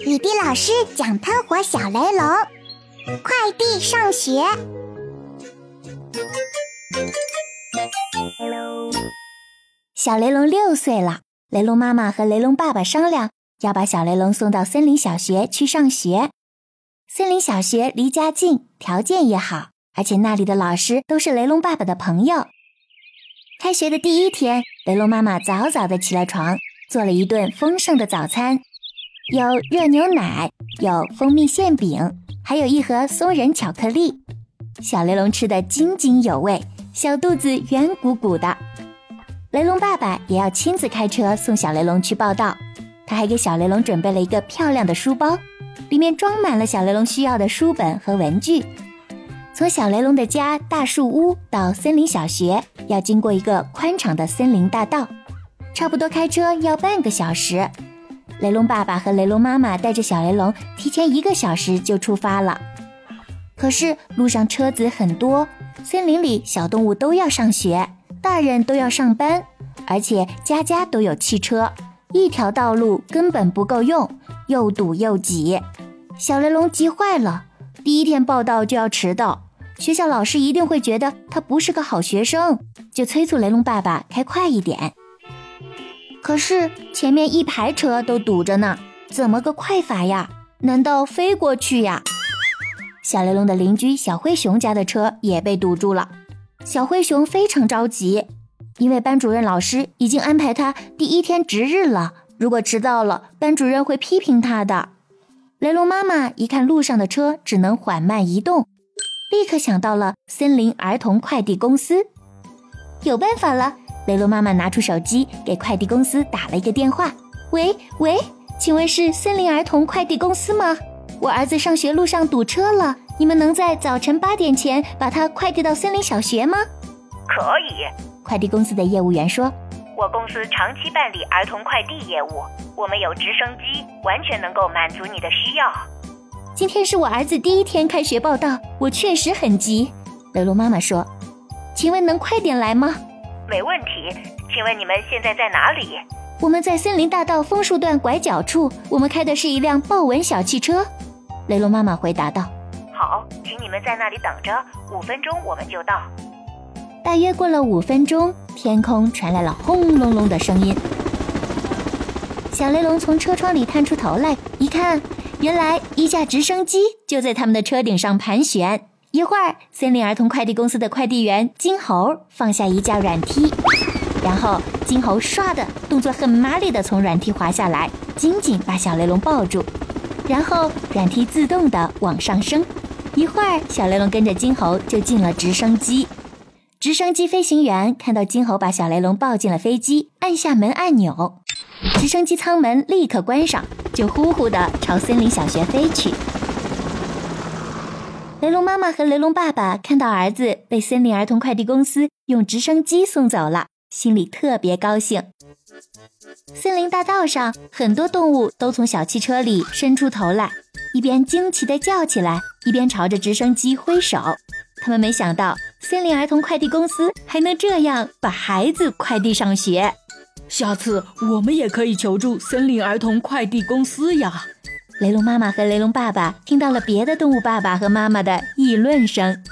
雨滴老师讲喷火小雷龙，快递上学。小雷龙六岁了，雷龙妈妈和雷龙爸爸商量要把小雷龙送到森林小学去上学。森林小学离家近，条件也好，而且那里的老师都是雷龙爸爸的朋友。开学的第一天，雷龙妈妈早早的起了床，做了一顿丰盛的早餐。有热牛奶，有蜂蜜馅饼，还有一盒松仁巧克力。小雷龙吃得津津有味，小肚子圆鼓鼓的。雷龙爸爸也要亲自开车送小雷龙去报道，他还给小雷龙准备了一个漂亮的书包，里面装满了小雷龙需要的书本和文具。从小雷龙的家大树屋到森林小学，要经过一个宽敞的森林大道，差不多开车要半个小时。雷龙爸爸和雷龙妈妈带着小雷龙提前一个小时就出发了。可是路上车子很多，森林里小动物都要上学，大人都要上班，而且家家都有汽车，一条道路根本不够用，又堵又挤。小雷龙急坏了，第一天报道就要迟到，学校老师一定会觉得他不是个好学生，就催促雷龙爸爸开快一点。可是前面一排车都堵着呢，怎么个快法呀？难道飞过去呀？小雷龙的邻居小灰熊家的车也被堵住了，小灰熊非常着急，因为班主任老师已经安排他第一天值日了，如果迟到了，班主任会批评他的。雷龙妈妈一看路上的车只能缓慢移动，立刻想到了森林儿童快递公司，有办法了。雷龙妈妈拿出手机，给快递公司打了一个电话。喂喂，请问是森林儿童快递公司吗？我儿子上学路上堵车了，你们能在早晨八点前把他快递到森林小学吗？可以。快递公司的业务员说：“我公司长期办理儿童快递业务，我们有直升机，完全能够满足你的需要。”今天是我儿子第一天开学报道，我确实很急。雷龙妈妈说：“请问能快点来吗？”没问题，请问你们现在在哪里？我们在森林大道枫树段拐角处，我们开的是一辆豹纹小汽车。雷龙妈妈回答道：“好，请你们在那里等着，五分钟我们就到。”大约过了五分钟，天空传来了轰隆隆的声音。小雷龙从车窗里探出头来，一看，原来一架直升机就在他们的车顶上盘旋。一会儿，森林儿童快递公司的快递员金猴放下一架软梯，然后金猴唰的动作很麻利的从软梯滑下来，紧紧把小雷龙抱住，然后软梯自动的往上升。一会儿，小雷龙跟着金猴就进了直升机。直升机飞行员看到金猴把小雷龙抱进了飞机，按下门按钮，直升机舱门立刻关上，就呼呼的朝森林小学飞去。雷龙妈妈和雷龙爸爸看到儿子被森林儿童快递公司用直升机送走了，心里特别高兴。森林大道上，很多动物都从小汽车里伸出头来，一边惊奇地叫起来，一边朝着直升机挥手。他们没想到，森林儿童快递公司还能这样把孩子快递上学。下次我们也可以求助森林儿童快递公司呀。雷龙妈妈和雷龙爸爸听到了别的动物爸爸和妈妈的议论声。